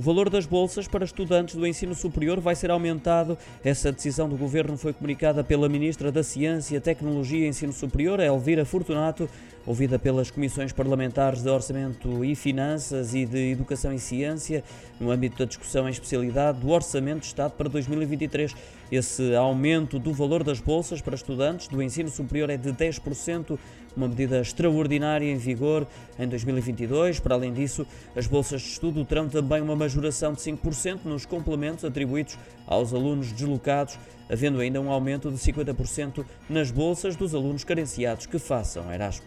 O valor das bolsas para estudantes do ensino superior vai ser aumentado. Essa decisão do governo foi comunicada pela Ministra da Ciência, Tecnologia e Ensino Superior, Elvira Fortunato, ouvida pelas comissões parlamentares de Orçamento e Finanças e de Educação e Ciência, no âmbito da discussão em especialidade do Orçamento de Estado para 2023. Esse aumento do valor das bolsas para estudantes do ensino superior é de 10%, uma medida extraordinária em vigor em 2022. Para além disso, as bolsas de estudo terão também uma majoração de 5% nos complementos atribuídos aos alunos deslocados, havendo ainda um aumento de 50% nas bolsas dos alunos carenciados que façam Erasmus.